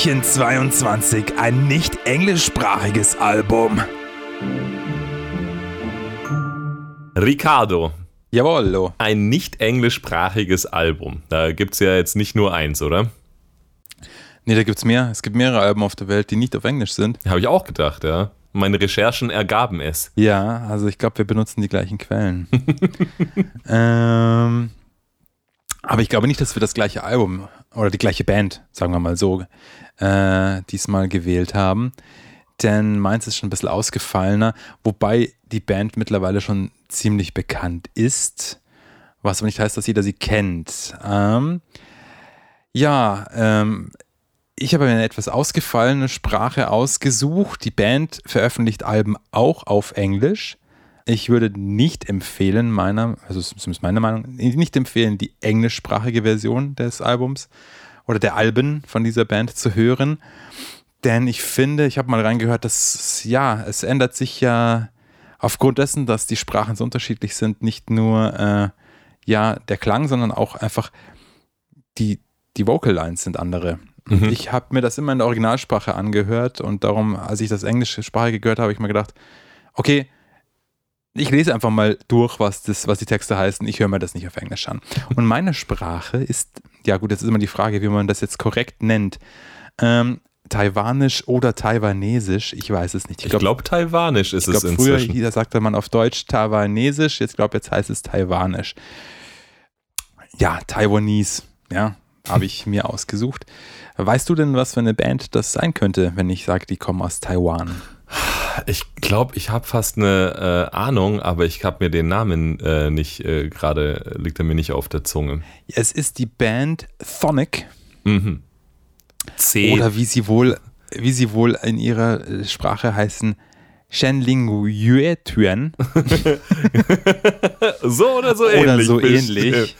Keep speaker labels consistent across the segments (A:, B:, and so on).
A: Türchen 22, ein nicht englischsprachiges Album.
B: Ricardo,
C: Jawollo.
B: ein nicht englischsprachiges Album. Da gibt es ja jetzt nicht nur eins, oder?
C: Nee, da gibt's mehr. Es gibt mehrere Alben auf der Welt, die nicht auf Englisch sind.
B: Habe ich auch gedacht, ja. Meine Recherchen ergaben es.
C: Ja, also ich glaube, wir benutzen die gleichen Quellen. ähm, aber ich glaube nicht, dass wir das gleiche Album oder die gleiche Band, sagen wir mal so, äh, diesmal gewählt haben. Denn meins ist schon ein bisschen ausgefallener, wobei die Band mittlerweile schon ziemlich bekannt ist. Was aber nicht heißt, dass jeder sie kennt. Ähm, ja, ähm, ich habe eine etwas ausgefallene Sprache ausgesucht. Die Band veröffentlicht Alben auch auf Englisch. Ich würde nicht empfehlen, meiner, also zumindest meiner Meinung, nicht empfehlen, die englischsprachige Version des Albums oder der Alben von dieser Band zu hören. Denn ich finde, ich habe mal reingehört, dass ja, es ändert sich ja aufgrund dessen, dass die Sprachen so unterschiedlich sind, nicht nur äh, ja der Klang, sondern auch einfach die, die Vocal Lines sind andere. Und Ich habe mir das immer in der Originalsprache angehört und darum, als ich das englische Sprache gehört habe, habe ich mir gedacht, okay, ich lese einfach mal durch, was, das, was die Texte heißen. Ich höre mir das nicht auf Englisch an. Und meine Sprache ist, ja gut, jetzt ist immer die Frage, wie man das jetzt korrekt nennt. Ähm, Taiwanisch oder Taiwanesisch, ich weiß es nicht.
B: Ich glaube, Taiwanisch ist
C: ich
B: es
C: glaube, früher
B: inzwischen.
C: hier sagte man auf Deutsch Taiwanesisch, jetzt glaube jetzt heißt es Taiwanisch. Ja, Taiwanese, ja, habe ich mir ausgesucht. Weißt du denn, was für eine Band das sein könnte, wenn ich sage, die kommen aus Taiwan?
B: Ich glaube, ich habe fast eine äh, Ahnung, aber ich habe mir den Namen äh, nicht äh, gerade, liegt er mir nicht auf der Zunge.
C: Es ist die Band Thonic
B: Mhm. C.
C: oder wie sie wohl, wie sie wohl in ihrer äh, Sprache heißen, Shenling Yue Tuan.
B: so oder so
C: Oder
B: ähnlich.
C: so
B: bestimmt.
C: ähnlich.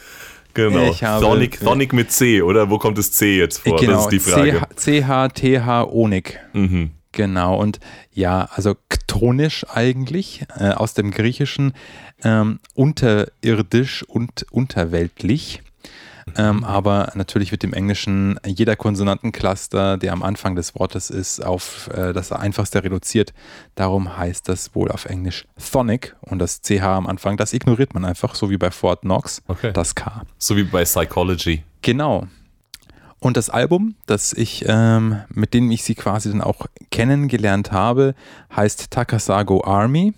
B: Genau. Thonic, Thonic mit C, oder? Wo kommt das C jetzt vor?
C: genau,
B: das ist die Frage.
C: CH-TH Onik.
B: Mhm.
C: Genau, und ja, also ktonisch eigentlich, äh, aus dem Griechischen, ähm, unterirdisch und unterweltlich. Ähm, aber natürlich wird im Englischen jeder Konsonantencluster, der am Anfang des Wortes ist, auf äh, das einfachste reduziert. Darum heißt das wohl auf Englisch Thonic und das CH am Anfang, das ignoriert man einfach, so wie bei Fort Knox,
B: Okay.
C: das K.
B: So wie bei Psychology.
C: Genau. Und das Album, das ich, ähm, mit dem ich sie quasi dann auch kennengelernt habe, heißt Takasago Army.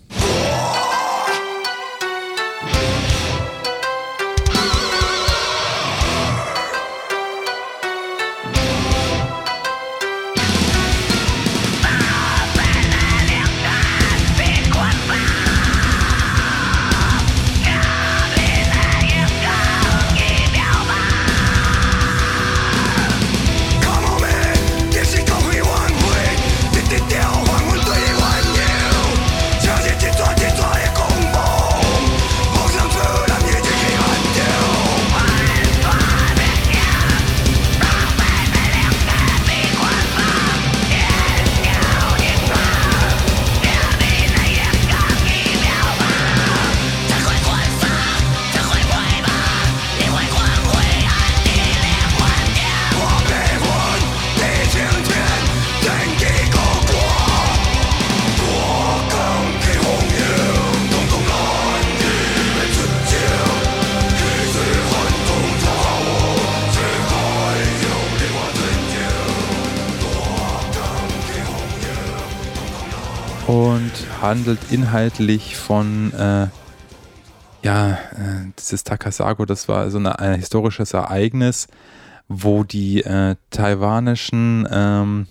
C: Handelt inhaltlich von, äh, ja, äh, dieses Takasago, das war so eine, ein historisches Ereignis, wo die äh, taiwanischen ähm,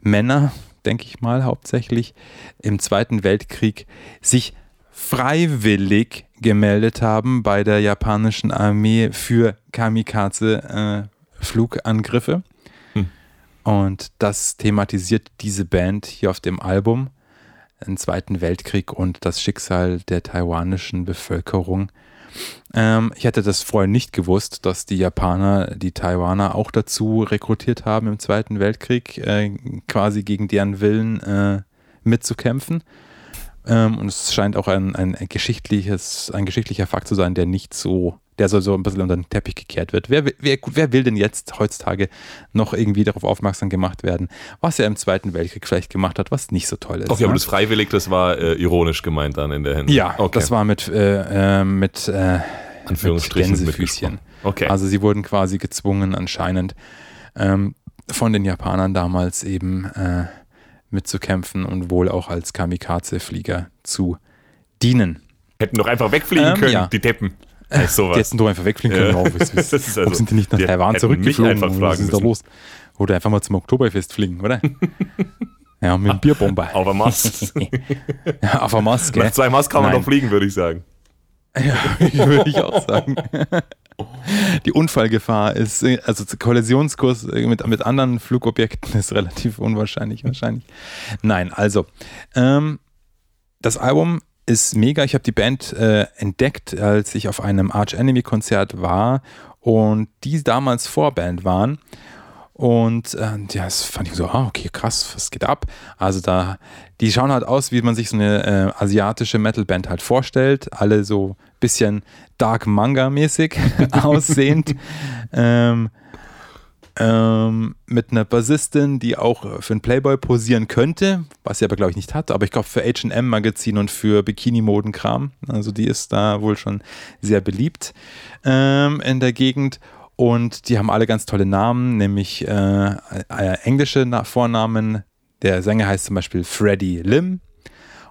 C: Männer, denke ich mal hauptsächlich, im Zweiten Weltkrieg sich freiwillig gemeldet haben bei der japanischen Armee für Kamikaze-Flugangriffe. Und das thematisiert diese Band hier auf dem Album, den Zweiten Weltkrieg und das Schicksal der taiwanischen Bevölkerung. Ähm, ich hätte das vorher nicht gewusst, dass die Japaner die Taiwaner auch dazu rekrutiert haben, im Zweiten Weltkrieg äh, quasi gegen deren Willen äh, mitzukämpfen. Ähm, und es scheint auch ein, ein, geschichtliches, ein geschichtlicher Fakt zu sein, der nicht so der so, so ein bisschen unter den Teppich gekehrt wird. Wer, wer, wer will denn jetzt heutzutage noch irgendwie darauf aufmerksam gemacht werden, was er im Zweiten Weltkrieg vielleicht gemacht hat, was nicht so toll ist?
B: Okay, aber
C: ne?
B: das freiwillig, das war äh, ironisch gemeint dann in der Hinsicht.
C: Ja,
B: okay.
C: das war mit, äh, äh, mit, äh, mit
B: Anführungsstrichen
C: Gänsefüßchen.
B: mitgesprochen. Okay.
C: Also sie wurden quasi gezwungen anscheinend ähm, von den Japanern damals eben äh, mitzukämpfen und wohl auch als Kamikaze-Flieger zu dienen.
B: Hätten doch einfach wegfliegen
C: Ähm,
B: können,
C: ja.
B: die Deppen. Heißt sowas.
C: Die hätten doch einfach wegfliegen können.
B: Ja.
C: Warum,
B: also-
C: sind die nicht nach
B: die
C: Taiwan zurückgeflogen? was ist da los? Oder einfach mal zum Oktoberfest fliegen, oder? ja, mit einem Bierbomber.
B: Auf der Mast.
C: Ja, auf der Maske.
B: Nach zwei Mast kann man
C: Nein.
B: doch fliegen, würde ich sagen.
C: Ja, würde ich auch sagen. Die Unfallgefahr ist, äh, also Kollisionskurs äh, mit, mit anderen Flugobjekten ist relativ unwahrscheinlich, wahrscheinlich. Nein, also, ähm, das Album ist mega. Ich habe die Band äh, entdeckt, als ich auf einem Arch Enemy Konzert war und die damals Vorband waren. Und äh, ja, das fand ich so, ah, okay, krass, was geht ab? Also da, die schauen halt aus, wie man sich so eine äh, asiatische Metalband halt vorstellt. Alle so bisschen Dark Manga-mäßig aussehend. ähm, ähm, mit einer Bassistin, die auch für einen Playboy posieren könnte, was sie aber glaube ich nicht hat, aber ich glaube für H&M Magazin und für Bikini-Modenkram, also die ist da wohl schon sehr beliebt ähm, in der Gegend. Und die haben alle ganz tolle Namen, nämlich äh, äh, englische Na Vornamen, der Sänger heißt zum Beispiel Freddie Lim.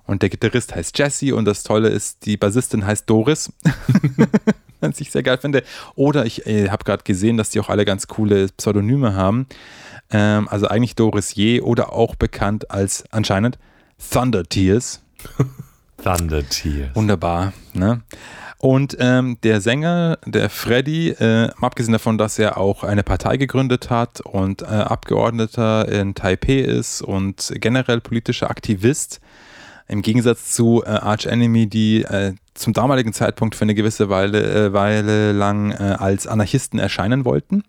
C: Und der Gitarrist heißt Jesse. Und das Tolle ist, die Bassistin heißt Doris. was ich sehr geil finde. Oder ich äh, habe gerade gesehen, dass die auch alle ganz coole Pseudonyme haben. Ähm, also eigentlich Doris Je oder auch bekannt als anscheinend Thunder Tears.
B: Thunder Tears.
C: Wunderbar. Ne? Und ähm, der Sänger, der Freddy, äh, abgesehen davon, dass er auch eine Partei gegründet hat und äh, Abgeordneter in Taipei ist und generell politischer Aktivist, im Gegensatz zu äh, Arch Enemy, die äh, zum damaligen Zeitpunkt für eine gewisse Weile, äh, Weile lang äh, als Anarchisten erscheinen wollten,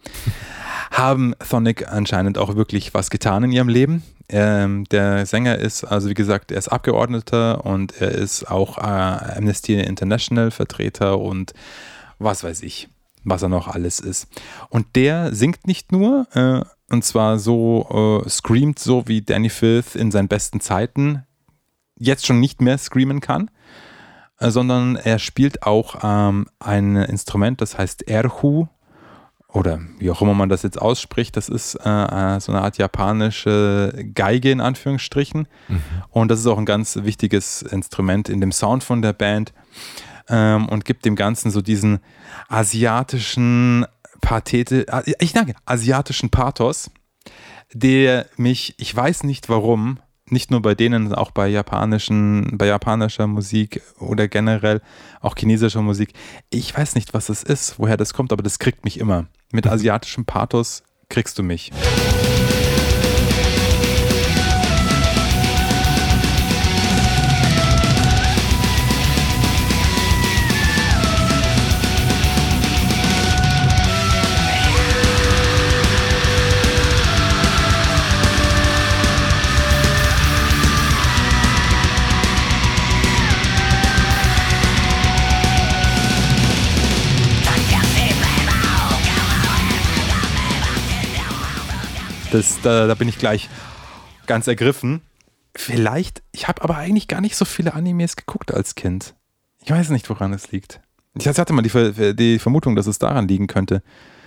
C: haben Thonic anscheinend auch wirklich was getan in ihrem Leben. Ähm, der Sänger ist, also wie gesagt, er ist Abgeordneter und er ist auch äh, Amnesty International Vertreter und was weiß ich, was er noch alles ist. Und der singt nicht nur, äh, und zwar so, äh, screamt so wie Danny Filth in seinen besten Zeiten jetzt schon nicht mehr screamen kann, äh, sondern er spielt auch ähm, ein Instrument, das heißt Erhu oder wie auch immer man das jetzt ausspricht. Das ist äh, äh, so eine Art japanische Geige in Anführungsstrichen. Und das ist auch ein ganz wichtiges Instrument in dem Sound von der Band ähm, und gibt dem Ganzen so diesen asiatischen Pathete, äh, ich danke, asiatischen Pathos, der mich, ich weiß nicht warum, nicht nur bei denen, auch bei japanischen, bei japanischer Musik oder generell auch chinesischer Musik. Ich weiß nicht, was es ist, woher das kommt, aber das kriegt mich immer. Mit asiatischem Pathos kriegst du mich. Das, da, da bin ich gleich ganz ergriffen. Vielleicht, ich habe aber eigentlich gar nicht so viele Animes geguckt als Kind. Ich weiß nicht, woran es liegt. Ich hatte mal die, die Vermutung, dass es daran liegen könnte.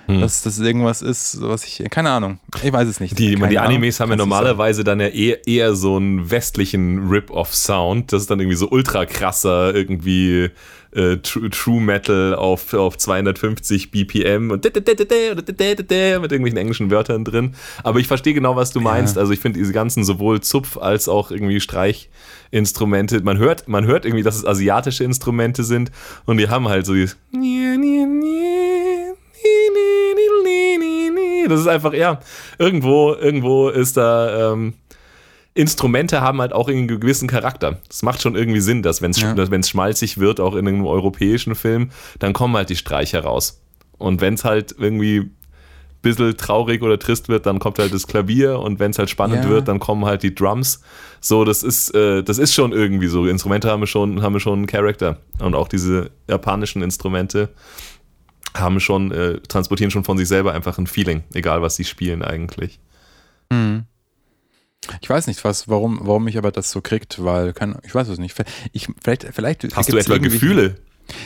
C: Dass das irgendwas ist, was ich, keine Ahnung, ich weiß es nicht.
B: Die, die
C: Ahnung.
B: Animes haben ja normalerweise dann ja eher, eher so einen westlichen Rip-Off-Sound. Das ist dann irgendwie so ultra krasser, irgendwie äh, True, True Metal auf, auf 250 BPM und mit irgendwelchen englischen Wörtern drin. Aber ich verstehe genau, was du meinst. Also ich finde diese ganzen sowohl Zupf- als auch irgendwie Streichinstrumente, man hört, man hört irgendwie, dass es asiatische Instrumente sind und die haben halt so dieses das ist einfach, ja, irgendwo, irgendwo ist da, ähm, Instrumente haben halt auch einen gewissen Charakter. Das macht schon irgendwie Sinn, dass wenn es
C: Ja.
B: wenn's schmalzig wird, auch in einem europäischen Film, dann kommen halt die Streicher raus. Und wenn es halt irgendwie ein bisschen traurig oder trist wird, dann kommt halt das Klavier und wenn es halt spannend
C: Ja.
B: wird, dann kommen halt die Drums. So, das ist, äh, das ist schon irgendwie so. Instrumente haben schon, haben schon einen Charakter. Und auch diese japanischen Instrumente haben schon, äh, transportieren schon von sich selber einfach ein Feeling, egal was sie spielen eigentlich.
C: Hm. Ich weiß nicht, was, warum, warum mich aber das so kriegt, weil, kann, ich weiß es nicht. Ich, vielleicht, vielleicht
B: Hast du etwa Gefühle?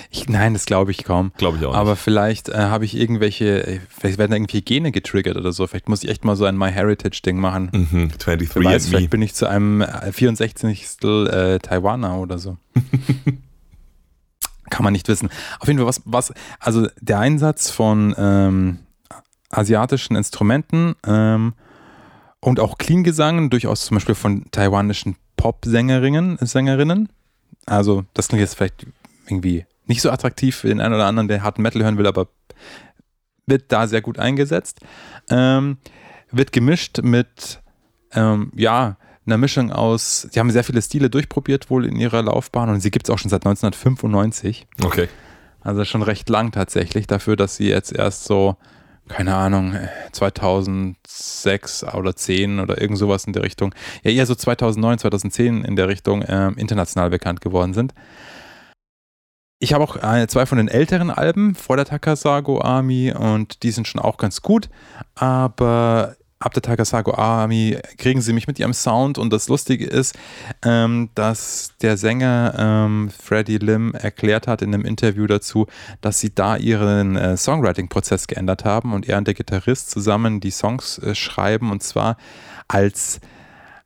C: Ich, nein, das glaube ich kaum.
B: Glaube ich auch
C: Aber
B: nicht.
C: vielleicht äh, habe ich irgendwelche, äh, vielleicht werden da irgendwie Gene getriggert oder so. Vielleicht muss ich echt mal so ein MyHeritage-Ding machen.
B: Mhm, 23
C: Wer weiß, vielleicht
B: me.
C: bin ich zu einem äh, 64. Äh, Taiwaner oder so. Kann man nicht wissen. Auf jeden Fall, was, was, also der Einsatz von ähm, asiatischen Instrumenten ähm, und auch Clean-Gesang, durchaus zum Beispiel von taiwanischen Pop-Sängerinnen, Sängerinnen. Also, das klingt jetzt vielleicht irgendwie nicht so attraktiv für den einen oder anderen, der harten Metal hören will, aber wird da sehr gut eingesetzt. Ähm, wird gemischt mit, ähm, ja, einer Mischung aus, sie haben sehr viele Stile durchprobiert wohl in ihrer Laufbahn und sie gibt es auch schon seit 1995.
B: Okay.
C: Also schon recht lang tatsächlich dafür, dass sie jetzt erst so, keine Ahnung, äh, 2006 oder 10 oder irgend sowas in der Richtung, ja eher so 2009, 2010 in der Richtung ähm, international bekannt geworden sind. Ich habe auch äh, zwei von den älteren Alben vor der Takasago Army und die sind schon auch ganz gut, aber ab der Takasago Army kriegen sie mich mit ihrem Sound und das Lustige ist, ähm, dass der Sänger ähm, Freddie Lim erklärt hat in einem Interview dazu, dass sie da ihren äh, Songwriting-Prozess geändert haben und er und der Gitarrist zusammen die Songs äh, schreiben und zwar als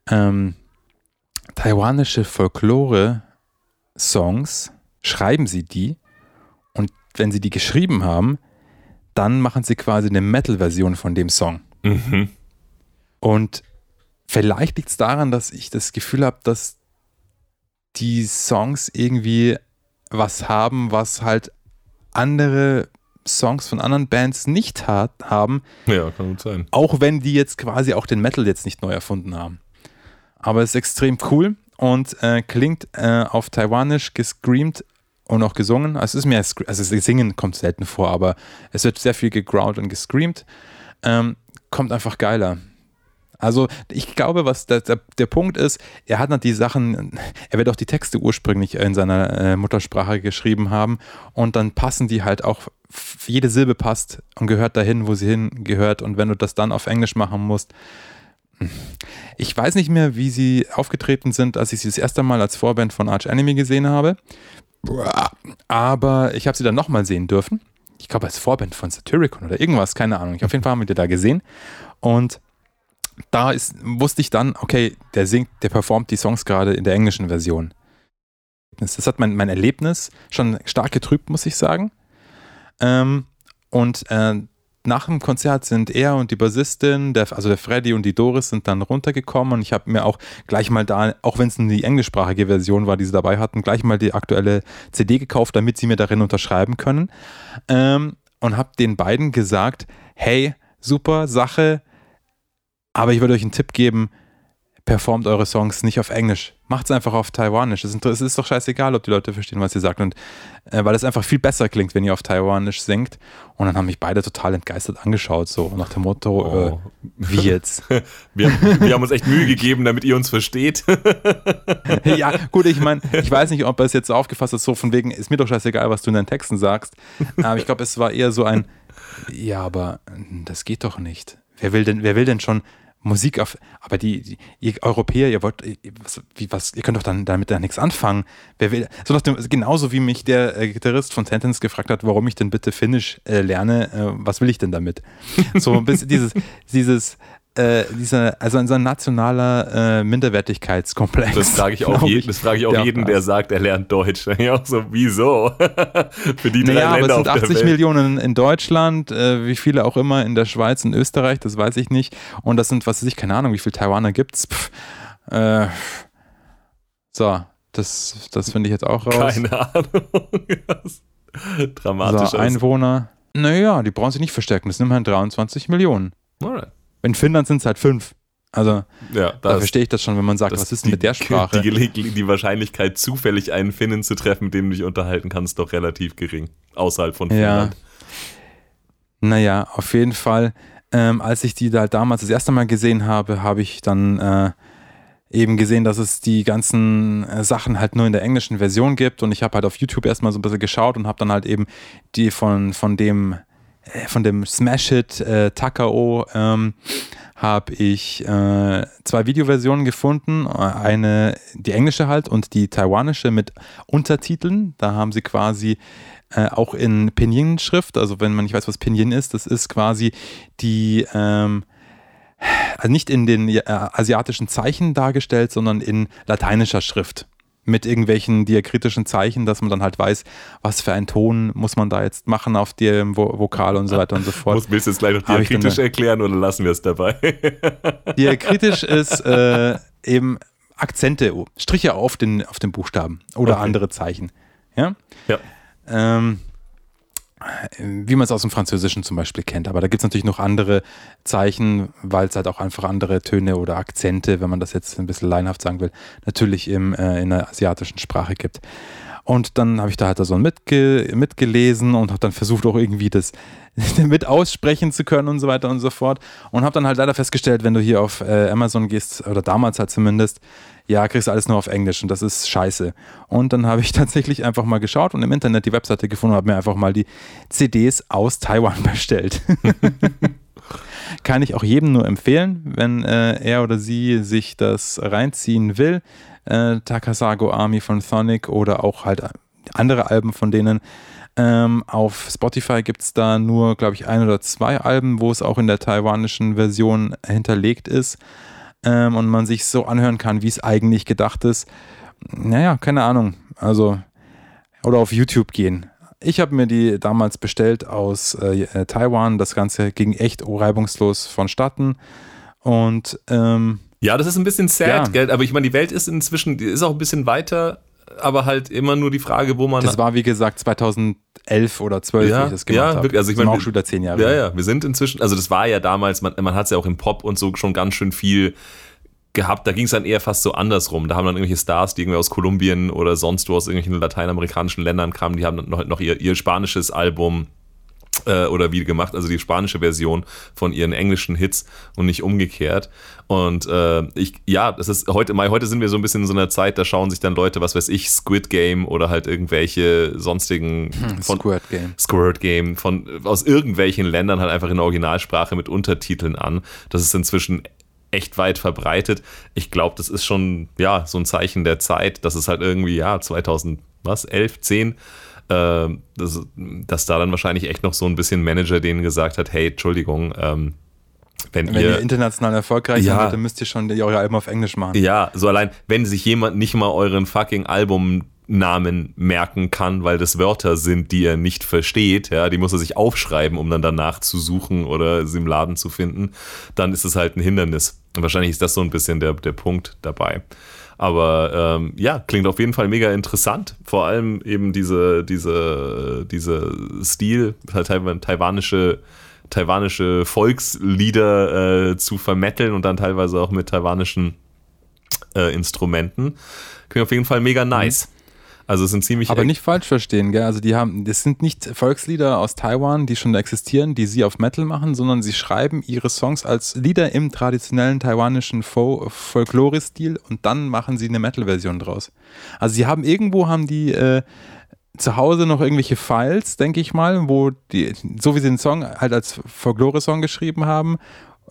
C: ähm, taiwanische Folklore-Songs schreiben sie die und wenn sie die geschrieben haben, dann machen sie quasi eine Metal-Version von dem Song.
B: Mhm.
C: Und vielleicht liegt es daran, dass ich das Gefühl habe, dass die Songs irgendwie was haben, was halt andere Songs von anderen Bands nicht hat, haben,
B: Ja, kann gut sein.
C: auch wenn die jetzt quasi auch den Metal jetzt nicht neu erfunden haben. Aber es ist extrem cool und äh, klingt äh, auf Taiwanisch gescreamt und auch gesungen. Also es ist mehr, also das Singen kommt selten vor, aber es wird sehr viel gegrowlt und gescreamt. Ähm, kommt einfach geiler. Also ich glaube, was der, der, der Punkt ist, er hat noch die Sachen, er wird auch die Texte ursprünglich in seiner äh, Muttersprache geschrieben haben und dann passen die halt auch, jede Silbe passt und gehört dahin, wo sie hingehört und wenn du das dann auf Englisch machen musst, ich weiß nicht mehr, wie sie aufgetreten sind, als ich sie das erste Mal als Vorband von Arch Enemy gesehen habe, aber ich habe sie dann nochmal sehen dürfen. Ich glaube, als Vorband von Satyricon oder irgendwas, keine Ahnung. Ich, auf jeden Fall haben wir die da gesehen und da ist, wusste ich dann, okay, der singt, der performt die Songs gerade in der englischen Version. Das hat mein, mein Erlebnis schon stark getrübt, muss ich sagen. Ähm, und äh, nach dem Konzert sind er und die Bassistin, der, also der Freddy und die Doris sind dann runtergekommen und ich habe mir auch gleich mal da, auch wenn es die englischsprachige Version war, die sie dabei hatten, gleich mal die aktuelle CD gekauft, damit sie mir darin unterschreiben können. Ähm, und habe den beiden gesagt, hey, super Sache, aber ich würde euch einen Tipp geben, performt eure Songs nicht auf Englisch. Macht es einfach auf Taiwanisch. Es ist, es ist doch scheißegal, ob die Leute verstehen, was ihr sagt. Und äh, weil es einfach viel besser klingt, wenn ihr auf Taiwanisch singt. Und dann haben mich beide total entgeistert angeschaut, so nach dem Motto,
B: Oh.
C: äh, wie jetzt?
B: Wir, wir haben uns echt Mühe gegeben, damit ihr uns versteht.
C: ja, gut, ich meine, ich weiß nicht, ob er es jetzt so aufgefasst hat, so von wegen, ist mir doch scheißegal, was du in deinen Texten sagst. Aber ich glaube, es war eher so ein, ja, aber das geht doch nicht. Wer will denn, wer will denn schon Musik auf, aber die, die ihr Europäer, ihr wollt, was, wie, was, ihr könnt doch dann damit da nichts anfangen. Wer will, so nach dem, genauso wie mich der äh, Gitarrist von Sentence gefragt hat, warum ich denn bitte Finnisch äh, lerne, äh, was will ich denn damit? So ein bisschen dieses, dieses, äh, dieser, also so ein nationaler äh, Minderwertigkeitskomplex.
B: Das frage ich auch, je, das frage ich auch
C: der
B: jeden, der sagt, er lernt Deutsch. Ja, auch so, wieso? Für die drei
C: Naja, aber es
B: Länder
C: sind
B: auf der
C: 80
B: Welt.
C: Millionen in Deutschland, äh, wie viele auch immer in der Schweiz, in Österreich, das weiß ich nicht. Und das sind, was weiß ich, keine Ahnung, wie viele Taiwaner gibt es. Äh, so, das, das finde ich jetzt auch raus.
B: Keine Ahnung. Dramatisch.
C: so, Einwohner. Naja, die brauchen sich nicht verstärken, das sind immerhin 23 Millionen.
B: Alright.
C: In Finnland sind es halt fünf. Also,
B: Ja,
C: da verstehe ich das schon, wenn man sagt, was ist denn mit der Sprache?
B: Die, die Wahrscheinlichkeit, zufällig einen Finnen zu treffen, mit dem du dich unterhalten kannst, ist doch relativ gering. Außerhalb von
C: Ja.
B: Finnland.
C: Naja, auf jeden Fall. Ähm, als ich die da damals das erste Mal gesehen habe, habe ich dann, äh, eben gesehen, dass es die ganzen äh, Sachen halt nur in der englischen Version gibt und ich habe halt auf YouTube erstmal so ein bisschen geschaut und habe dann halt eben die von, von dem von dem Smash-Hit äh, Takao ähm, habe ich äh, zwei Videoversionen gefunden. Eine, die englische halt und die taiwanische mit Untertiteln. Da haben sie quasi äh, auch in Pinyin-Schrift, also wenn man nicht weiß, was Pinyin ist, das ist quasi die, ähm, also nicht in den äh, asiatischen Zeichen dargestellt, sondern in lateinischer Schrift mit irgendwelchen diakritischen Zeichen, dass man dann halt weiß, was für einen Ton muss man da jetzt machen auf dem Vo Vokal und so weiter und so fort.
B: Muss, willst du jetzt gleich noch diakritisch erklären oder lassen wir es dabei?
C: Diakritisch ist äh, eben Akzente, Striche auf den, auf den Buchstaben oder
B: Okay.
C: andere Zeichen. Ja?
B: ja.
C: ähm, wie man es aus dem Französischen zum Beispiel kennt. Aber da gibt es natürlich noch andere Zeichen, weil es halt auch einfach andere Töne oder Akzente, wenn man das jetzt ein bisschen laienhaft sagen will, natürlich im, äh, in der asiatischen Sprache gibt. Und dann habe ich da halt so mitge mitgelesen und habe dann versucht auch irgendwie das mit aussprechen zu können und so weiter und so fort. Und habe dann halt leider festgestellt, wenn du hier auf äh, Amazon gehst, oder damals halt zumindest, ja, kriegst du alles nur auf Englisch und das ist scheiße. Und dann habe ich tatsächlich einfach mal geschaut und im Internet die Webseite gefunden und habe mir einfach mal die CDs aus Taiwan bestellt. Kann ich auch jedem nur empfehlen, wenn äh, er oder sie sich das reinziehen will. Äh, Takasago Army von Sonic oder auch halt andere Alben von denen. Ähm, auf Spotify gibt es da nur, glaube ich, ein oder zwei Alben, wo es auch in der taiwanischen Version hinterlegt ist ähm, und man sich so anhören kann, wie es eigentlich gedacht ist. Naja, keine Ahnung. Also, oder auf YouTube gehen. Ich habe mir die damals bestellt aus äh, äh, Taiwan. Das Ganze ging echt reibungslos vonstatten. Und ähm,
B: Ja, das ist ein bisschen sad,
C: Ja.
B: gell? aber ich meine, die Welt ist inzwischen, die ist auch ein bisschen weiter, aber halt immer nur die Frage, wo man.
C: das war, wie gesagt, 2011 oder 12,
B: Ja,
C: wie ich das gemacht
B: ja,
C: habe.
B: wirklich. Also ich meine,
C: auch schon wieder zehn Jahre.
B: Ja, ja, wir sind inzwischen, also das war ja damals, man, man hat es ja auch im Pop und so schon ganz schön viel gehabt. Da ging es dann eher fast so andersrum. Da haben dann irgendwelche Stars, die irgendwie aus Kolumbien oder sonst wo aus irgendwelchen lateinamerikanischen Ländern kamen, die haben dann noch, noch ihr, ihr spanisches Album äh, oder wie gemacht, also die spanische Version von ihren englischen Hits und nicht umgekehrt. Und äh, ich, ja, das ist heute, Mai, heute sind wir so ein bisschen in so einer Zeit, da schauen sich dann Leute, was weiß ich, Squid Game oder halt irgendwelche sonstigen von,
C: Squirt Game.
B: Squirt Game von aus irgendwelchen Ländern halt einfach in der Originalsprache mit Untertiteln an. Das ist inzwischen echt weit verbreitet. Ich glaube, das ist schon ja so ein Zeichen der Zeit, dass es halt irgendwie ja 2000 was 11 10 äh, dass, dass da dann wahrscheinlich echt noch so ein bisschen Manager denen gesagt hat, hey, Entschuldigung, ähm, wenn,
C: Wenn ihr
B: ihr
C: international erfolgreich
B: Ja.
C: seid, dann müsst ihr schon eure Alben auf Englisch machen.
B: ja, so allein, wenn sich jemand nicht mal euren fucking Albumnamen merken kann, weil das Wörter sind, die er nicht versteht, ja, die muss er sich aufschreiben, um dann danach zu suchen oder sie im Laden zu finden, dann ist es halt ein Hindernis. Und wahrscheinlich ist das so ein bisschen der, der Punkt dabei. Aber ähm, ja, klingt auf jeden Fall mega interessant. Vor allem eben diese, diese, diese Stil, halt taiwan- taiwanische, taiwanische Volkslieder äh, zu vermetteln und dann teilweise auch mit taiwanischen äh, Instrumenten. Klingt auf jeden Fall mega nice. Also es sind ziemlich
C: Aber nicht falsch verstehen, gell? Also die haben, das sind nicht Volkslieder aus Taiwan, die schon existieren, die sie auf Metal machen, sondern sie schreiben ihre Songs als Lieder im traditionellen taiwanischen Fol Folklore-Stil und dann machen sie eine Metal-Version draus. Also sie haben irgendwo haben die äh, zu Hause noch irgendwelche Files, denke ich mal, wo die, so wie sie den Song halt als Folklore-Song geschrieben haben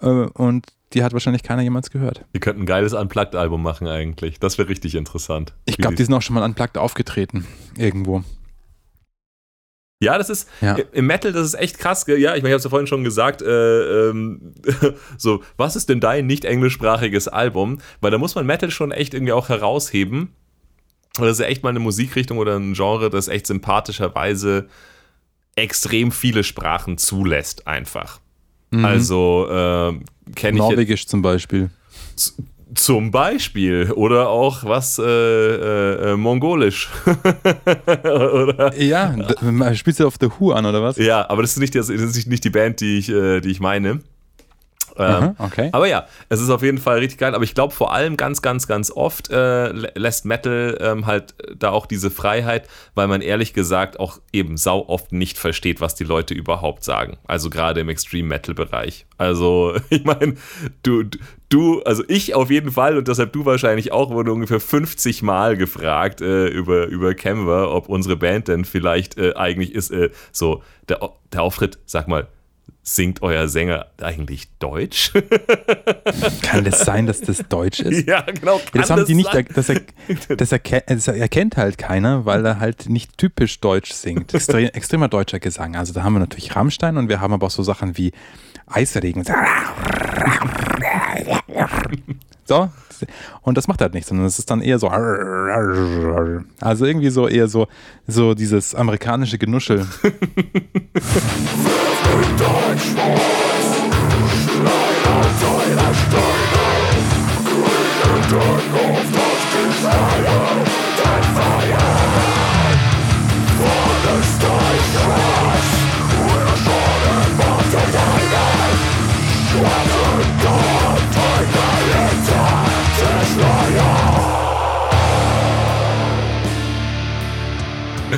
C: äh, und die hat wahrscheinlich keiner jemals gehört.
B: Wir könnten ein geiles Unplugged-Album machen eigentlich. Das wäre richtig interessant.
C: Ich glaube, die sind auch schon mal unplugged aufgetreten. Irgendwo.
B: Ja, das ist
C: Ja.
B: im Metal, das ist echt krass. Ja, ich meine, ich habe es ja vorhin schon gesagt. Äh, ähm, so, was ist denn dein nicht englischsprachiges Album? Weil da muss man Metal schon echt irgendwie auch herausheben. Das ist ja echt mal eine Musikrichtung oder ein Genre, das echt sympathischerweise extrem viele Sprachen zulässt, einfach.
C: Mhm.
B: Also äh, kenne ich
C: Norwegisch zum Beispiel.
B: zum Beispiel oder auch was äh, äh, äh, Mongolisch. oder
C: Ja, spielst du auf The Who an, oder was?
B: Ja, aber das ist nicht, das ist nicht die Band, die ich, äh, die ich meine. Ähm,
C: okay.
B: Aber ja, es ist auf jeden Fall richtig geil. Aber ich glaube vor allem ganz, ganz, ganz oft äh, lä- lässt Metal ähm, halt da auch diese Freiheit, weil man ehrlich gesagt auch eben sau oft nicht versteht, was die Leute überhaupt sagen. Also gerade im Extreme Metal Bereich. Also ich meine, du, du, also ich auf jeden Fall und deshalb du wahrscheinlich auch, wurde ungefähr 50 Mal gefragt äh, über, über Canva, ob unsere Band denn vielleicht äh, eigentlich ist äh, so der, der Auftritt, sag mal, singt euer Sänger eigentlich Deutsch?
C: Kann das sein, dass das Deutsch ist?
B: ja, genau.
C: Ja, das haben die nicht, er- das, er, das, erke, das erkennt halt keiner, weil er halt nicht typisch deutsch singt. Extre, extremer deutscher Gesang. Also da haben wir natürlich Rammstein und wir haben aber auch so Sachen wie Eisregen. So. Und das macht halt nichts, sondern es ist dann eher so. Also irgendwie so eher so, so dieses amerikanische Genuschel.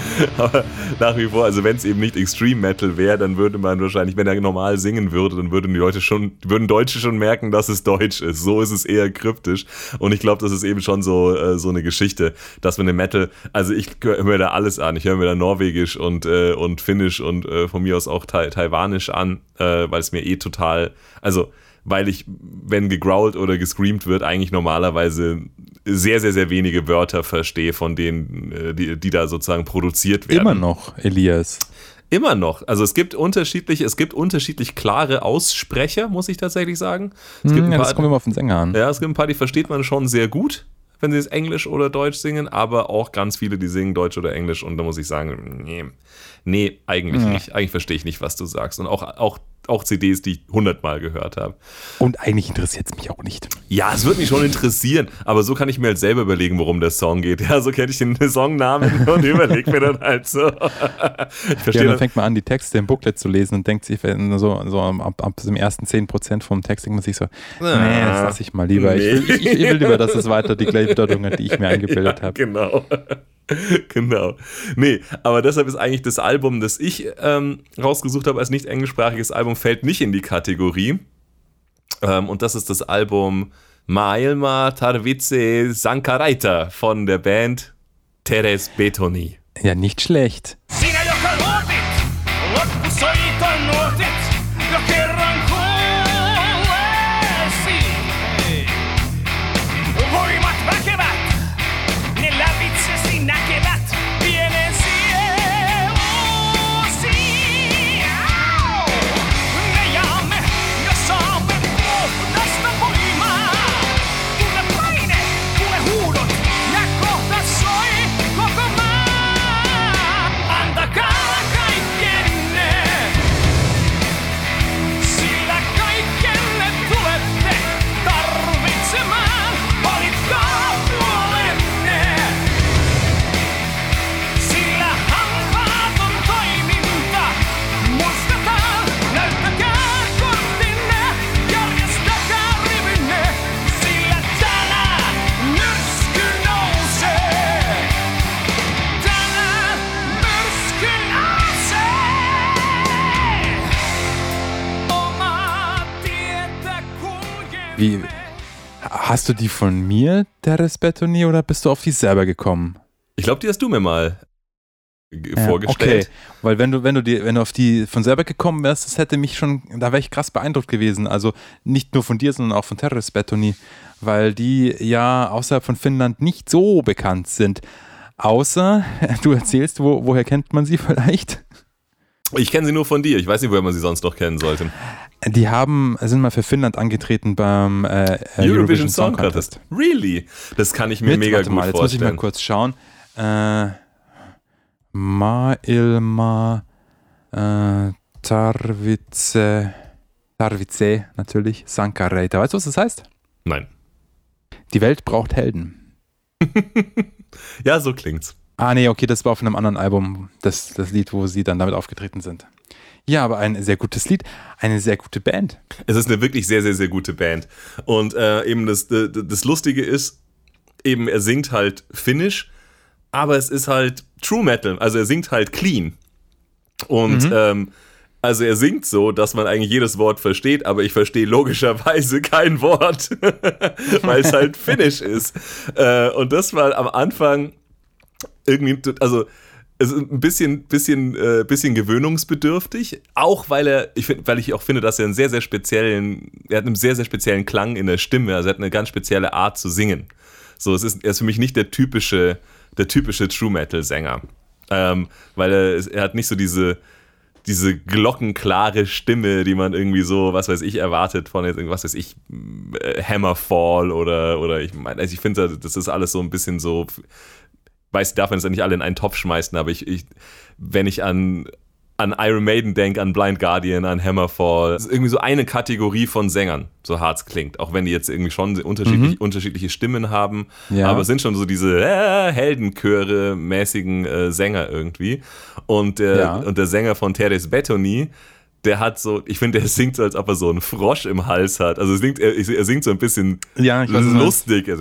B: Aber nach wie vor, also wenn es eben nicht Extreme Metal wäre, dann würde man wahrscheinlich, wenn er normal singen würde, dann würden die Leute schon, würden Deutsche schon merken, dass es Deutsch ist. So ist es eher kryptisch. Und ich glaube, das ist eben schon so, äh, so eine Geschichte, dass man im Metal, also ich höre mir da alles an. Ich höre mir da Norwegisch und, äh, und Finnisch und äh, von mir aus auch Tai- Taiwanisch an, äh, weil es mir eh total, also weil ich, wenn gegrowlt oder gescreamt wird, eigentlich normalerweise sehr, sehr, sehr wenige Wörter verstehe von denen, äh, die, die da sozusagen produziert werden.
C: Immer noch, Elias.
B: Immer noch. Also es gibt unterschiedlich, es gibt unterschiedlich klare Aussprecher, muss ich tatsächlich sagen. Es gibt
C: Hm, ja,
B: paar,
C: das kommt immer auf den Sänger an.
B: ja, es gibt ein paar, die versteht man schon sehr gut, wenn sie es Englisch oder Deutsch singen, aber auch ganz viele, die singen Deutsch oder Englisch und da muss ich sagen, nee, nee eigentlich nicht. Eigentlich verstehe ich nicht, was du sagst. Und auch, auch, auch CDs, die ich hundertmal gehört habe.
C: Und eigentlich interessiert es mich auch nicht.
B: Ja, es würde mich schon interessieren, aber so kann ich mir halt selber überlegen, worum der Song geht. Ja, so kenne ich den Songnamen und überlege mir dann halt so. Ich
C: Ja,
B: verstehe
C: dann
B: dann,
C: fängt man an, die Texte im Booklet zu lesen und denkt sich, so, so ab, ab dem ersten 10% vom Text denkt man sich so, nee, das lasse ich mal lieber. Ich, will, ich, ich will lieber, dass es weiter die gleiche Bedeutung hat, die ich mir eingebildet
B: ja,
C: habe.
B: Genau. genau. Nee, aber deshalb ist eigentlich das Album, das ich ähm, rausgesucht habe als nicht englischsprachiges Album, fällt nicht in die Kategorie. Ähm, und das ist das Album Maailma Tarvice Sankaraita von der Band Teres Betoni.
C: Ja, nicht schlecht.
D: Sinä,
C: Wie, hast du die von mir, Teres Betoni, oder bist du auf die selber gekommen?
B: Ich glaube, die hast du mir mal
C: Ja,
B: vorgestellt.
C: Okay, weil wenn du, wenn du die, wenn du auf die von selber gekommen wärst, das hätte mich schon, da wäre ich krass beeindruckt gewesen. Also nicht nur von dir, sondern auch von Teres Betoni, weil die ja außerhalb von Finnland nicht so bekannt sind. Außer, du erzählst, wo, woher kennt man sie vielleicht?
B: Ich kenne sie nur von dir. Ich weiß nicht, woher man sie sonst noch kennen sollte.
C: Die haben, sind mal für Finnland angetreten beim äh, äh,
B: Eurovision Song Contest. Really? Das kann ich mir
C: Mit,
B: mega
C: warte
B: gut
C: mal, jetzt muss ich mal
B: vorstellen.
C: kurz schauen. Äh, Mailma äh, Tarvice, Tarvice natürlich, Sankareita. Weißt du, was das heißt?
B: Nein.
C: Die Welt braucht Helden.
B: Ja, so klingt's.
C: Ah, nee, okay, das war auf einem anderen Album, das, das Lied, wo sie dann damit aufgetreten sind. Ja, aber ein sehr gutes Lied, eine sehr gute Band.
B: Es ist eine wirklich sehr, sehr, sehr gute Band. Und äh, eben das, das, das Lustige ist, eben er singt halt Finnish, aber es ist halt True Metal, also er singt halt clean. Und ähm, also er singt so, dass man eigentlich jedes Wort versteht, aber ich verstehe logischerweise kein Wort, weil es halt Finnish ist. Äh, und das war am Anfang irgendwie, also es ein bisschen, bisschen, äh, bisschen gewöhnungsbedürftig, auch weil er, ich find, weil ich auch finde, dass er einen sehr, sehr speziellen, er hat einen sehr, sehr speziellen Klang in der Stimme, also er hat eine ganz spezielle Art zu singen. So, es ist, er ist für mich nicht der typische, der typische True Metal Sänger, ähm, weil er, er hat nicht so diese, diese glockenklare Stimme, die man irgendwie so, was weiß ich, erwartet von jetzt, was weiß ich, äh, Hammerfall oder, oder ich meine, also ich finde, das ist alles so ein bisschen so, weiß, darf man es ja nicht alle in einen Topf schmeißen, aber ich, ich wenn ich an, an Iron Maiden denke, an Blind Guardian, an Hammerfall, das ist irgendwie so eine Kategorie von Sängern, so hart es klingt, auch wenn die jetzt irgendwie schon unterschiedlich, unterschiedliche Stimmen haben,
C: Ja.
B: aber es sind schon so diese äh, Heldenchöre-mäßigen äh, Sänger irgendwie und der,
C: Ja.
B: und der Sänger von Teres Bettoni, der hat so, ich finde, der singt so, als ob er so einen Frosch im Hals hat. Also es singt, er, er singt so ein bisschen
C: Ja,
B: lustig. Er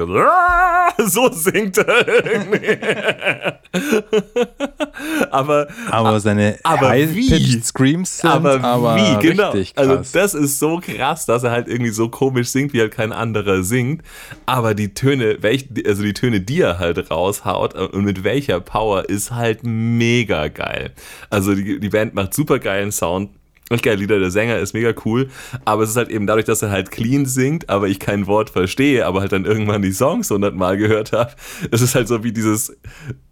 B: so, singt er irgendwie. aber,
C: Aber seine
B: aber wie?
C: Screams sind
B: aber,
C: aber,
B: wie, genau. Also
C: krass.
B: das ist so krass, dass er halt irgendwie so komisch singt, wie halt kein anderer singt. Aber die Töne, welch, also die Töne, die er halt raushaut äh, und mit welcher Power ist halt mega geil. Also die, die Band macht super geilen Sound. Und geile Lieder, der Sänger ist mega cool, aber es ist halt eben dadurch, dass er halt clean singt, aber ich kein Wort verstehe, aber halt dann irgendwann die Songs hundertmal gehört habe. Es ist halt so wie dieses,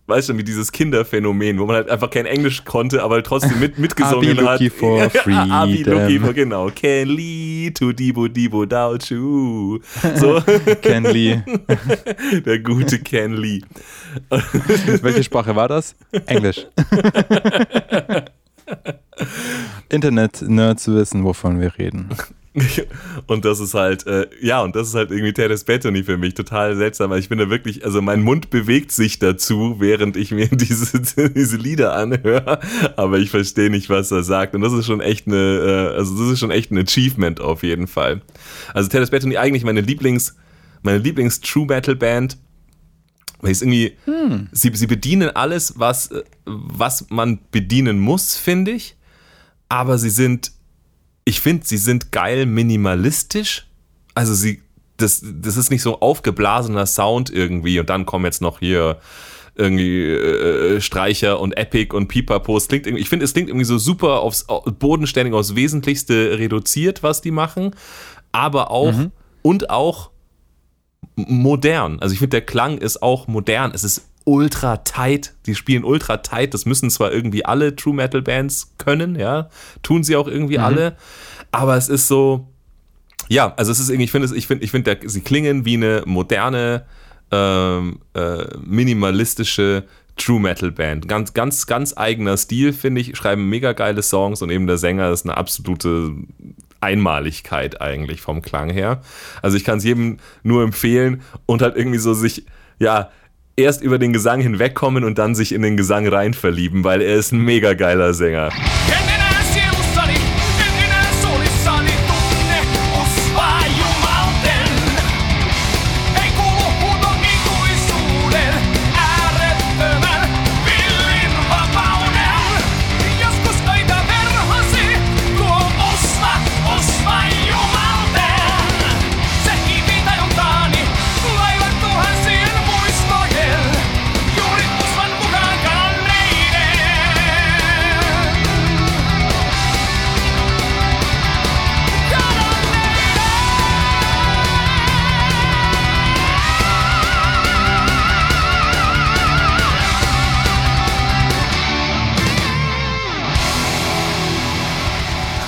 B: weißt du, wie dieses Kinderphänomen, wo man halt einfach kein Englisch konnte, aber halt trotzdem mit, mitgesungen
C: Abi
B: hat.
C: for
B: Abi
C: freedom.
B: looky for, genau. Can lead to dibo dibo dao chu. So,
C: Ken Lee.
B: der gute Ken Lee.
C: Welche Sprache war das? Englisch. Internet-Nerds wissen, wovon wir reden.
B: Und das ist halt, äh, ja, und das ist halt irgendwie Teres Bettoni für mich total seltsam. weil Ich bin da wirklich, also mein Mund bewegt sich dazu, während ich mir diese, diese Lieder anhöre, aber ich verstehe nicht, was er sagt. Und das ist schon echt eine, äh, also das ist schon echt ein Achievement auf jeden Fall. Also Teres Bettoni eigentlich meine Lieblings, meine Lieblings-True Metal Band. Weil es irgendwie, sie, sie bedienen alles, was, äh, was man bedienen muss, finde ich. Aber sie sind ich finde, sie sind geil minimalistisch. Also sie, das, das ist nicht so aufgeblasener Sound irgendwie und dann kommen jetzt noch hier irgendwie äh, Streicher und Epic und Pipapo. Es klingt ich finde, es klingt irgendwie so super aufs bodenständig, aufs Wesentlichste reduziert, was die machen, aber auch und auch modern. Also ich finde, der Klang ist auch modern. Es ist ultra tight. Die spielen ultra tight. Das müssen zwar irgendwie alle True Metal Bands können, ja, tun sie auch irgendwie alle, aber es ist so, ja, also es ist irgendwie, ich finde, ich finde, ich finde, sie klingen wie eine moderne, ähm, äh, minimalistische True Metal Band. Ganz, ganz, ganz eigener Stil, finde ich. Schreiben mega geile Songs und eben der Sänger ist eine absolute Einmaligkeit eigentlich vom Klang her. Also ich kann es jedem nur empfehlen und halt irgendwie so sich, ja, erst über den Gesang hinwegkommen und dann sich in den Gesang rein verlieben, weil er ist ein mega geiler Sänger.
D: En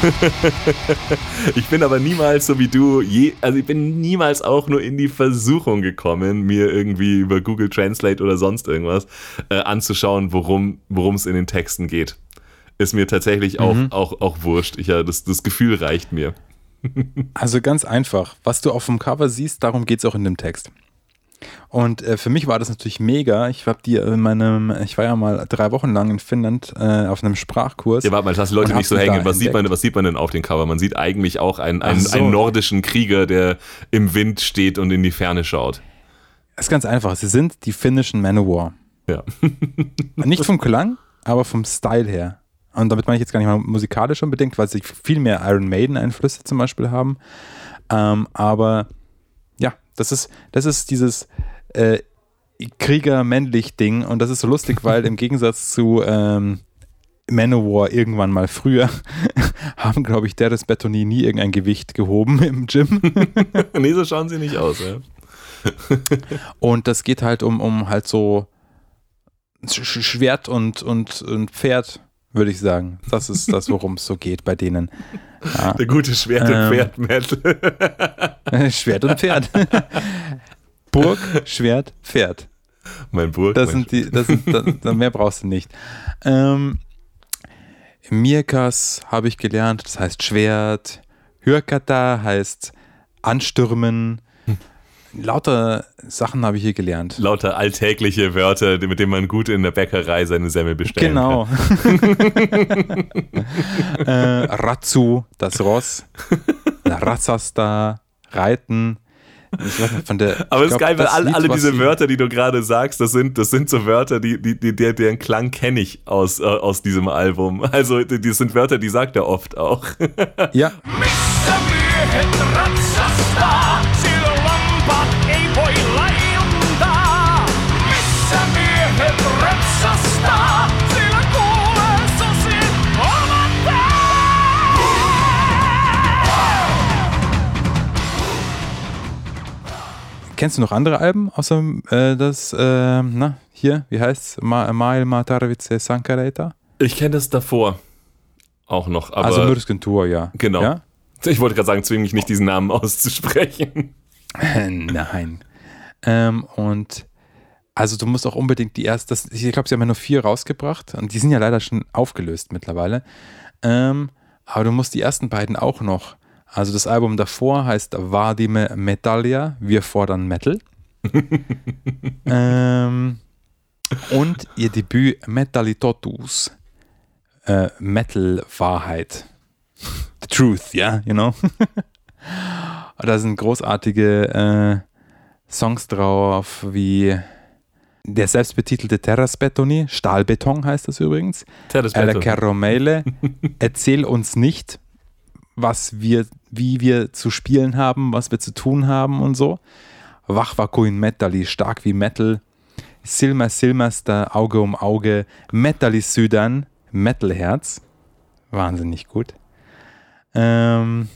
B: Ich bin aber niemals so wie du, je, also ich bin niemals auch nur in die Versuchung gekommen, mir irgendwie über Google Translate oder sonst irgendwas äh, anzuschauen, worum es in den Texten geht. Ist mir tatsächlich auch, auch, auch wurscht. Ich, ja, das, das Gefühl reicht mir.
C: Also ganz einfach. Was du auf dem Cover siehst, darum geht es auch in dem Text. Und äh, für mich war das natürlich mega. Ich habe die in meinem, ich war ja mal drei Wochen lang in Finnland äh, auf einem Sprachkurs.
B: Ja, warte mal, lass die Leute nicht so hängen. Was sieht, man, was sieht man denn auf dem Cover? Man sieht eigentlich auch einen, einen,
C: so.
B: einen nordischen Krieger, der im Wind steht und in die Ferne schaut.
C: Das ist ganz einfach. Sie sind die finnischen Manowar.
B: Ja.
C: Nicht vom Klang, aber vom Style her. Und damit meine ich jetzt gar nicht mal musikalisch unbedingt, weil sie viel mehr Iron Maiden-Einflüsse zum Beispiel haben. Ähm, aber das ist, das ist dieses äh, Krieger-männlich-Ding und das ist so lustig, weil im Gegensatz zu ähm, Manowar irgendwann mal früher haben, glaube ich, Deres Betoni nie irgendein Gewicht gehoben im Gym.
B: nee, so schauen sie nicht aus. Ja.
C: Und das geht halt um, um halt so Sch Sch- Schwert und, und, und Pferd, würde ich sagen. Das ist das, worum es so geht bei denen. Ja.
B: Der gute Schwert- und
C: Ähm.
B: Pferd-Metal.
C: Schwert und Pferd. Burg, Schwert, Pferd.
B: mein Burg.
C: Das
B: mein
C: sind die, das sind, das, das- mehr brauchst du nicht. Ähm, Mirkas habe ich gelernt, das heißt Schwert. Hürkata heißt anstürmen. Lauter Sachen habe ich hier gelernt.
B: Lauter alltägliche Wörter, mit denen man gut in der Bäckerei seine Semmel bestellen
C: Genau. äh, Ratsu, das Ross. Ratsasta, Reiten. Ich weiß nicht, von der,
B: Aber es ist geil, weil
C: das
B: alle,
C: Lied,
B: alle
C: was
B: diese Wörter, die du gerade sagst, das sind, das sind so Wörter, die, die, die, der, deren Klang kenne ich aus, äh, aus diesem Album. Also, die, die sind Wörter, die sagt er oft auch.
C: Ja,
D: Missä miehet
C: Kennst du noch andere Alben außer äh, das, äh, na, hier, wie heißt's? Ma Mail Matarovice Sankareta?
B: Ich kenne das davor auch noch, aber
C: Also Mürsken Tour, ja.
B: Genau.
C: Ja?
B: ich wollte gerade sagen, zwing mich nicht, diesen Namen auszusprechen.
C: Nein. Ähm, und also du musst auch unbedingt die erste, das, ich glaube, sie haben ja nur vier rausgebracht und die sind ja leider schon aufgelöst mittlerweile. Ähm, aber du musst die ersten beiden auch noch. Also das Album davor heißt Vadime Metallia, wir fordern Metal. ähm, und ihr Debüt Metallitotus, äh, Metal Wahrheit. The Truth, ja, yeah, you know. da sind großartige äh, Songs drauf, wie der selbstbetitelte Terras Betoni, Stahlbeton heißt das übrigens.
B: Battle.
C: Caromele, erzähl uns nicht, was wir, wie wir zu spielen haben, was wir zu tun haben und so. Wachwakuin Metali, stark wie Metal. Silma Silmaster, Auge um Auge. Metali Südan, Metalherz. Wahnsinnig gut. Ähm,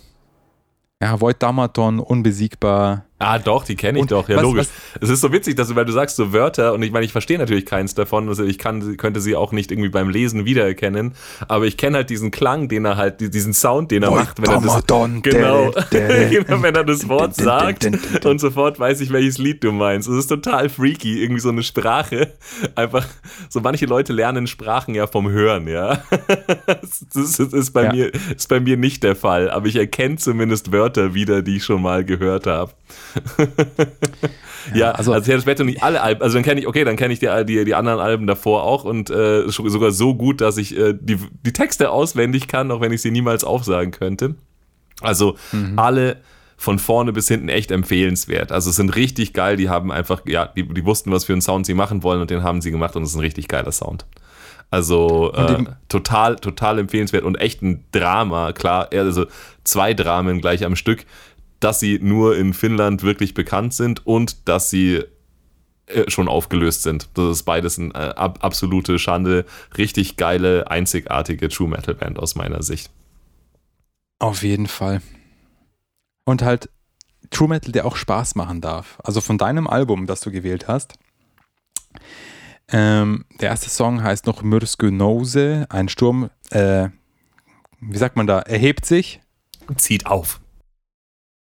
C: ja, Void Damaton, unbesiegbar.
B: Ah, doch, die kenne ich
C: Und
B: doch, ja,
C: was-
B: logisch. Es ist so witzig, dass du, weil du sagst so Wörter und ich meine, ich verstehe natürlich keins davon, also ich kann, könnte sie auch nicht irgendwie beim Lesen wiedererkennen, aber ich kenne halt diesen Klang, den er halt, diesen Sound, den er
C: Void
B: macht, wenn er das, genau, genau, wenn er das Wort sagt und sofort weiß ich, welches Lied du meinst. Es ist total freaky, irgendwie so eine Sprache, einfach, so manche Leute lernen Sprachen ja vom Hören, ja. Das ist, das ist, bei
C: Ja.
B: mir, ist bei mir nicht der Fall, aber ich erkenne zumindest Wörter wieder, die ich schon mal gehört habe. Ja, also,
C: also-
B: also Terence Battle nicht alle Alben, also dann kenne ich, okay, dann kenne ich die, die, die anderen Alben davor auch und äh, sogar so gut, dass ich äh, die, die Texte auswendig kann, auch wenn ich sie niemals aufsagen könnte. Also alle von vorne bis hinten echt empfehlenswert. Also es sind richtig geil, die haben einfach, ja, die, die wussten, was für einen Sound sie machen wollen und den haben sie gemacht und es ist ein richtig geiler Sound. Also äh, total, total empfehlenswert und echt ein Drama, klar, also zwei Dramen gleich am Stück, dass sie nur in Finnland wirklich bekannt sind und dass sie äh, schon aufgelöst sind. Das ist beides eine äh, ab, absolute Schande. Richtig geile, einzigartige True Metal Band aus meiner Sicht.
C: Auf jeden Fall. Und halt True Metal, der auch Spaß machen darf. Also von deinem Album, das du gewählt hast. Ähm, der erste Song heißt noch Mürskö Nose, ein Sturm, äh, wie sagt man da, erhebt sich,
B: Zieht auf.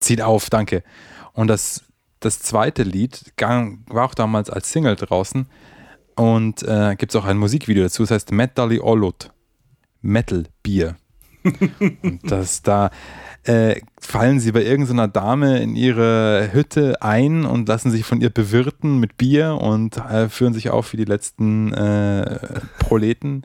C: Zieht auf, danke. Und das, das zweite Lied war auch damals als Single draußen und äh, gibt es auch ein Musikvideo dazu, das heißt Metali Olut, Metal Bier. Und das da äh, fallen sie bei irgendeiner Dame in ihre Hütte ein und lassen sich von ihr bewirten mit Bier und äh, führen sich auf wie die letzten äh, Proleten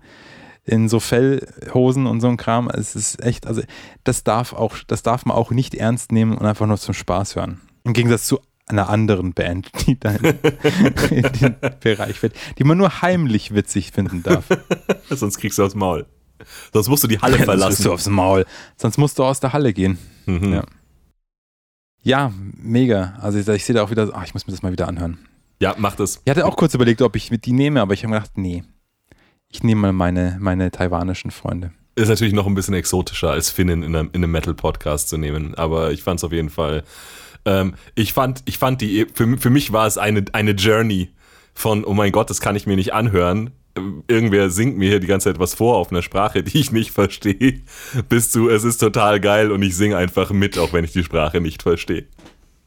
C: in so Fellhosen und so ein Kram. Es ist echt, also das darf auch, das darf man auch nicht ernst nehmen und einfach nur zum Spaß hören. Im Gegensatz zu einer anderen Band, die da in, den Bereich wird, die man nur heimlich witzig finden darf.
B: Sonst kriegst du aufs Maul. Sonst musst du die Halle
C: Sonst
B: verlassen.
C: du aufs Maul. Sonst musst du aus der Halle gehen.
B: Mhm.
C: Ja. Ja, mega. Also ich, ich sehe da auch wieder, ach, ich muss mir das mal wieder anhören.
B: Ja, mach das.
C: Ich hatte auch kurz überlegt, ob ich mit die nehme, aber ich habe gedacht, nee. Ich nehme mal meine, meine taiwanischen Freunde.
B: Ist natürlich noch ein bisschen exotischer als Finnen in einem, in einem Metal-Podcast zu nehmen, aber ich fand es auf jeden Fall. Ähm, ich fand, ich fand die, für, für mich war es eine, eine Journey von, oh mein Gott, das kann ich mir nicht anhören. Irgendwer singt mir hier die ganze Zeit was vor auf einer Sprache, die ich nicht verstehe, bis zu, es ist total geil und ich singe einfach mit, auch wenn ich die Sprache nicht verstehe.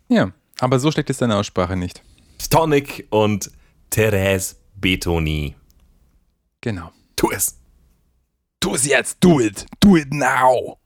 C: Ja, aber so schlecht ist deine Aussprache nicht.
B: Tonic und Therese Betoni.
C: Genau.
B: Tu es.
C: Tu es jetzt, do it, do it now.